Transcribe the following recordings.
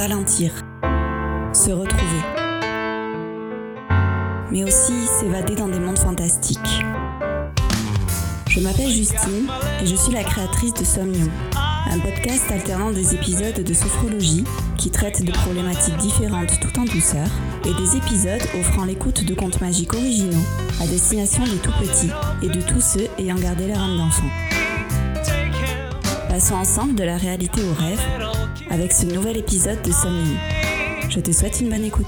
ralentir, se retrouver, mais aussi s'évader dans des mondes fantastiques. Je m'appelle Justine et je suis la créatrice de Somnium, un podcast alternant des épisodes de sophrologie qui traitent de problématiques différentes tout en douceur et des épisodes offrant l'écoute de contes magiques originaux à destination des tout petits et de tous ceux ayant gardé leur âme d'enfant. Passons ensemble de la réalité au rêve avec ce nouvel épisode de Somnium. Je te souhaite une bonne écoute.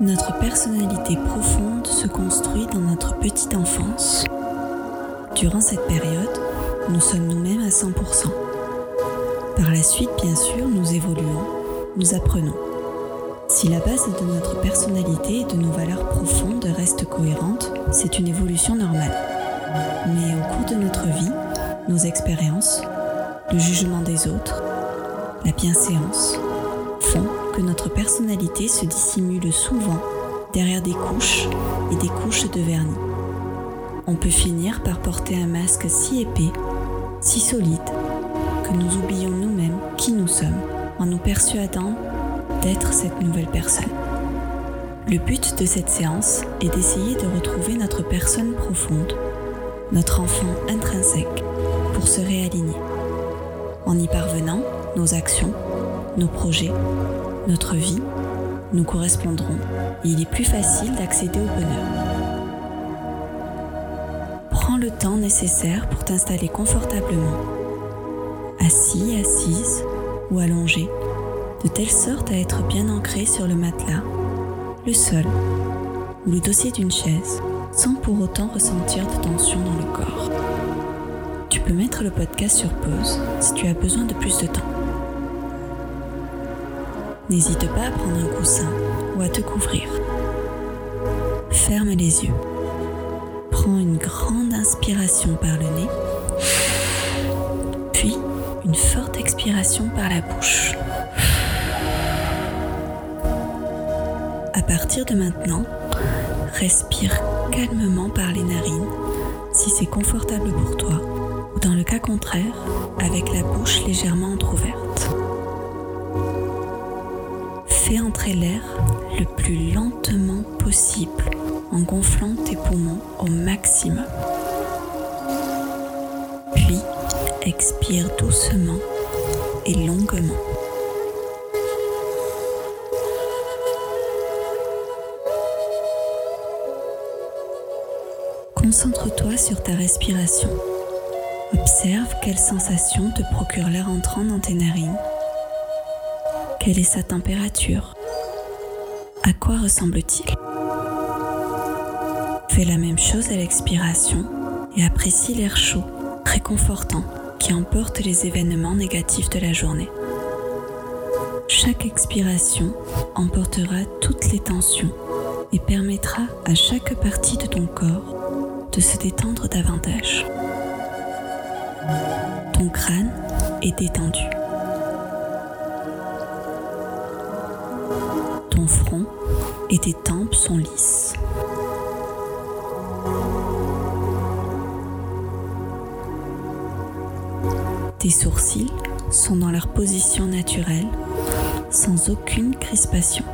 Notre personnalité profonde se construit dans notre petite enfance. Durant cette période, nous sommes nous-mêmes à 100%. Par la suite, bien sûr, nous évoluons, nous apprenons. Si la base de notre personnalité et de nos valeurs profondes reste cohérente, c'est une évolution normale. Mais au cours de notre vie, nos expériences, le jugement des autres, la bienséance font que notre personnalité se dissimule souvent derrière des couches et des couches de vernis. On peut finir par porter un masque si épais, si solide, que nous oublions nous-mêmes qui nous sommes en nous persuadant d'être cette nouvelle personne. Le but de cette séance est d'essayer de retrouver notre personne profonde, notre enfant intrinsèque, pour se réaligner. En y parvenant, nos actions, nos projets, notre vie nous correspondront et il est plus facile d'accéder au bonheur. Prends le temps nécessaire pour t'installer confortablement, assis, assise ou allongé, de telle sorte à être bien ancré sur le matelas, le sol ou le dossier d'une chaise, sans pour autant ressentir de tension dans le corps. Tu peux mettre le podcast sur pause si tu as besoin de plus de temps. N'hésite pas à prendre un coussin ou à te couvrir. Ferme les yeux. Prends une grande inspiration par le nez, une forte expiration par la bouche. À partir de maintenant, respire calmement par les narines si c'est confortable pour toi ou dans le cas contraire avec la bouche légèrement entr'ouverte. Fais entrer l'air le plus lentement possible en gonflant tes poumons au maximum. Expire doucement et longuement. Concentre-toi sur ta respiration. Observe quelle sensation te procure l'air entrant dans tes narines quelle est sa température? À quoi ressemble-t-il? Fais la même chose à l'expiration et apprécie l'air chaud, réconfortant, qui emporte les événements négatifs de la journée. Chaque expiration emportera toutes les tensions et permettra à chaque partie de ton corps de se détendre davantage. Ton crâne est détendu. Ton front et tes tempes sont lisses. Tes sourcils sont dans leur position naturelle, sans aucune crispation.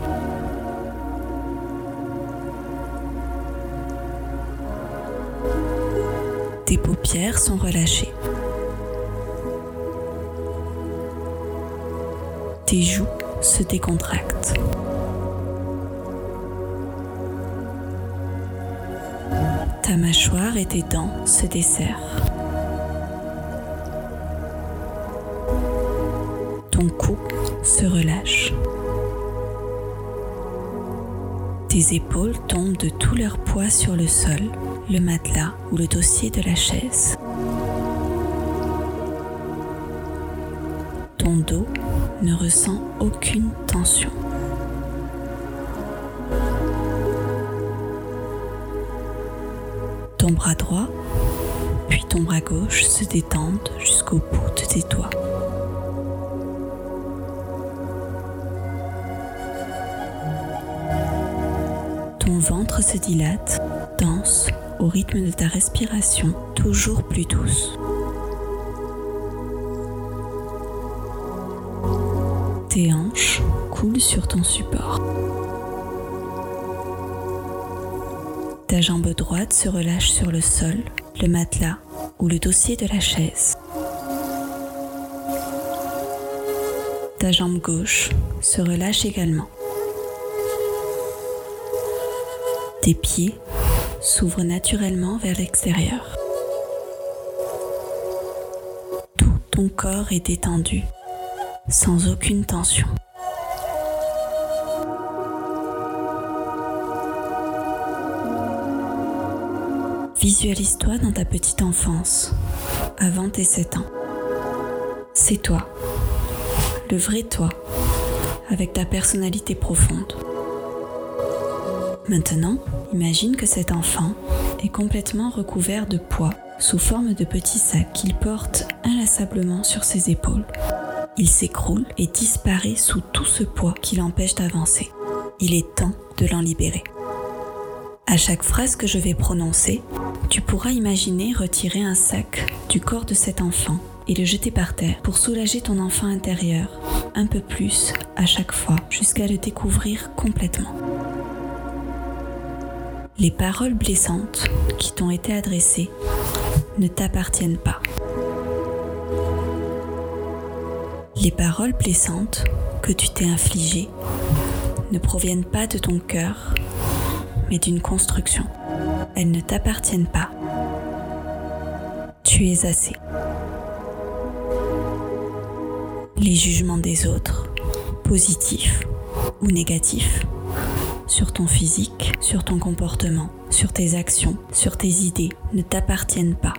Tes paupières sont relâchées. Tes joues se décontractent. Ta mâchoire et tes dents se desserrent. Ton cou se relâche. Tes épaules tombent de tout leur poids sur le sol, le matelas ou le dossier de la chaise. Ton dos ne ressent aucune tension. Ton bras droit, puis ton bras gauche se détendent jusqu'au bout de tes doigts. Ton ventre se dilate, danse au rythme de ta respiration toujours plus douce. Tes hanches coulent sur ton support. Ta jambe droite se relâche sur le sol, le matelas ou le dossier de la chaise. Ta jambe gauche se relâche également. Tes pieds s'ouvrent naturellement vers l'extérieur. Tout ton corps est détendu, sans aucune tension. Visualise-toi dans ta petite enfance, avant tes 7 ans. C'est toi, le vrai toi, avec ta personnalité profonde. Maintenant, imagine que cet enfant est complètement recouvert de poids sous forme de petits sacs qu'il porte inlassablement sur ses épaules. Il s'écroule et disparaît sous tout ce poids qui l'empêche d'avancer. Il est temps de l'en libérer. À chaque phrase que je vais prononcer, tu pourras imaginer retirer un sac du corps de cet enfant et le jeter par terre pour soulager ton enfant intérieur un peu plus à chaque fois jusqu'à le découvrir complètement. Les paroles blessantes qui t'ont été adressées ne t'appartiennent pas. Les paroles blessantes que tu t'es infligées ne proviennent pas de ton cœur, mais d'une construction. Elles ne t'appartiennent pas. Tu es assez. Les jugements des autres, positifs ou négatifs, sur ton physique, sur ton comportement, sur tes actions, sur tes idées ne t'appartiennent pas.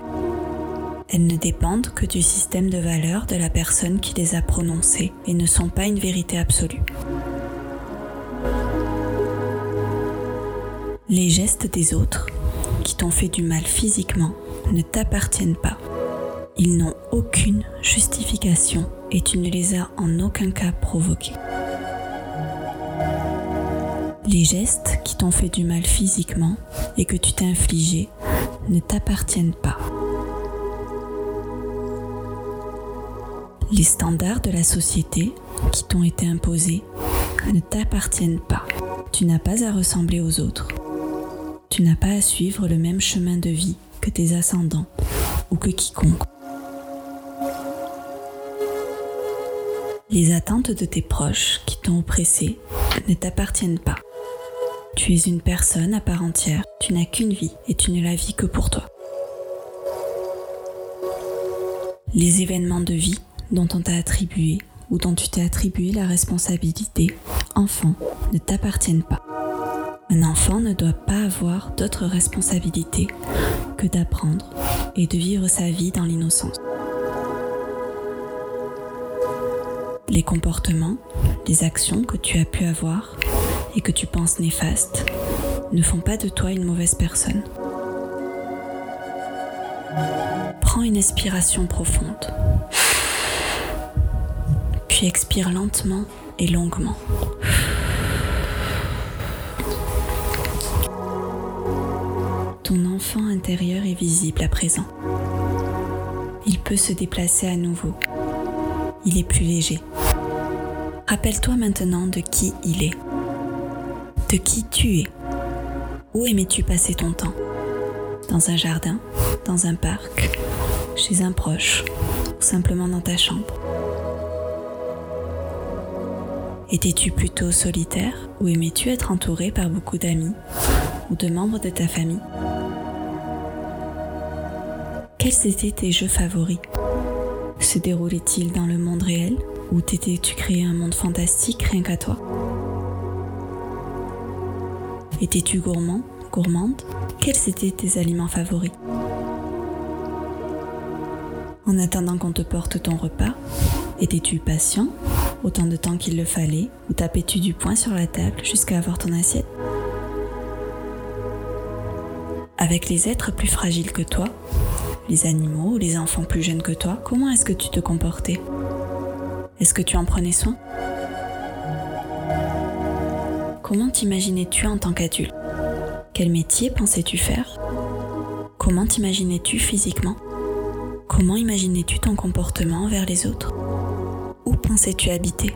Elles ne dépendent que du système de valeurs de la personne qui les a prononcées et ne sont pas une vérité absolue. Les gestes des autres qui t'ont fait du mal physiquement ne t'appartiennent pas. Ils n'ont aucune justification et tu ne les as en aucun cas provoqués. Les gestes qui t'ont fait du mal physiquement et que tu t'es infligé ne t'appartiennent pas. Les standards de la société qui t'ont été imposés ne t'appartiennent pas. Tu n'as pas à ressembler aux autres. Tu n'as pas à suivre le même chemin de vie que tes ascendants ou que quiconque. Les attentes de tes proches qui t'ont oppressé ne t'appartiennent pas. Tu es une personne à part entière, tu n'as qu'une vie et tu ne la vis que pour toi. Les événements de vie dont on t'a attribué ou dont tu t'es attribué la responsabilité, enfant, ne t'appartiennent pas. Un enfant ne doit pas avoir d'autre responsabilité que d'apprendre et de vivre sa vie dans l'innocence. Les comportements, les actions que tu as pu avoir et que tu penses néfaste ne font pas de toi une mauvaise personne. Prends une inspiration profonde, puis expire lentement et longuement. Ton enfant intérieur est visible à présent. Il peut se déplacer à nouveau. Il est plus léger. Rappelle-toi maintenant de qui il est de qui tu es. Où aimais-tu passer ton temps? Dans un jardin Dans un parc Chez un proche Ou simplement dans ta chambre? Étais-tu plutôt solitaire ou aimais-tu être entouré par beaucoup d'amis ou de membres de ta famille? Quels étaient tes jeux favoris? Se déroulaient-ils dans le monde réel ou t'étais-tu créé un monde fantastique rien qu'à toi? Étais-tu gourmand, gourmande? Quels étaient tes aliments favoris? En attendant qu'on te porte ton repas, étais-tu patient? Autant de temps qu'il le fallait? Ou tapais-tu du poing sur la table jusqu'à avoir ton assiette? Avec les êtres plus fragiles que toi, les animaux ou les enfants plus jeunes que toi, comment est-ce que tu te comportais? Est-ce que tu en prenais soin? Comment t'imaginais-tu en tant qu'adulte? Quel métier pensais-tu faire? Comment t'imaginais-tu physiquement? Comment imaginais-tu ton comportement envers les autres? Où pensais-tu habiter?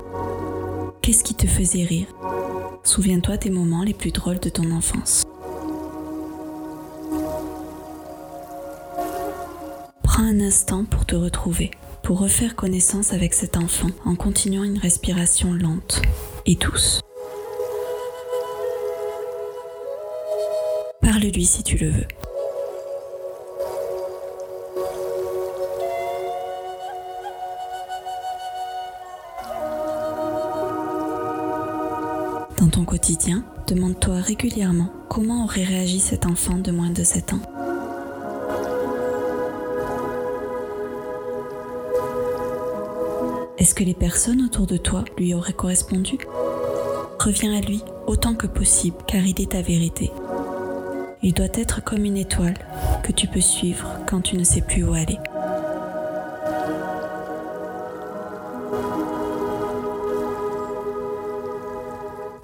Qu'est-ce qui te faisait rire? Souviens-toi des moments les plus drôles de ton enfance. Prends un instant pour te retrouver, pour refaire connaissance avec cet enfant en continuant une respiration lente et douce. Parle-lui si tu le veux. Dans ton quotidien, demande-toi régulièrement comment aurait réagi cet enfant de moins de 7 ans. Est-ce que les personnes autour de toi lui auraient correspondu? Reviens à lui autant que possible car il est ta vérité. Il doit être comme une étoile que tu peux suivre quand tu ne sais plus où aller.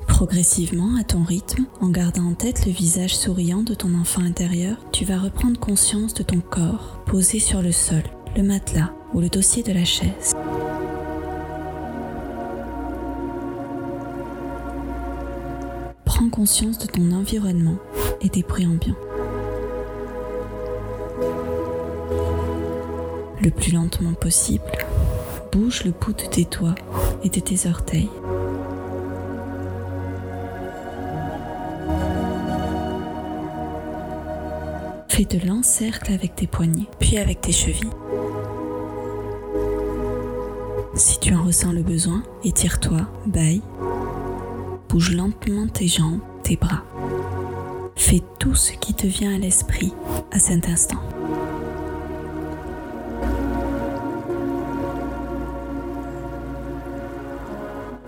Progressivement, à ton rythme, en gardant en tête le visage souriant de ton enfant intérieur, tu vas reprendre conscience de ton corps posé sur le sol, le matelas ou le dossier de la chaise. Prends conscience de ton environnement et des bruits. Le plus lentement possible, bouge le bout de tes doigts et de tes orteils. Fais de lents cercles avec tes poignets, puis avec tes chevilles. Si tu en ressens le besoin, étire-toi, baille. Bouge lentement tes jambes, tes bras. Fais tout ce qui te vient à l'esprit à cet instant.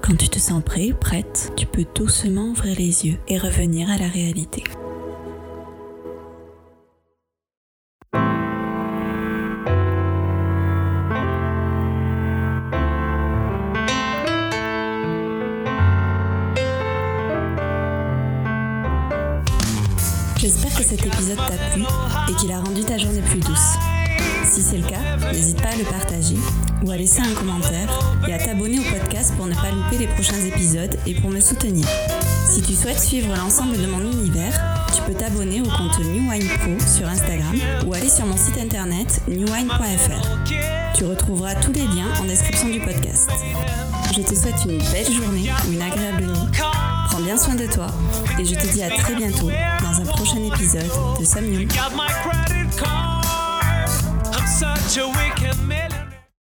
Quand tu te sens prêt, prête, tu peux doucement ouvrir les yeux et revenir à la réalité. Épisode t'a plu et qu'il a rendu ta journée plus douce. Si c'est le cas, n'hésite pas à le partager ou à laisser un commentaire et à t'abonner au podcast pour ne pas louper les prochains épisodes et pour me soutenir. Si tu souhaites suivre l'ensemble de mon univers, tu peux t'abonner au compte New Wine Pro sur Instagram ou aller sur mon site internet newwine.fr. Tu retrouveras tous les liens en description du podcast. Je te souhaite une belle journée ou une agréable nuit. Prends bien soin de toi. Et je te dis à très bientôt dans un prochain épisode de Samuel.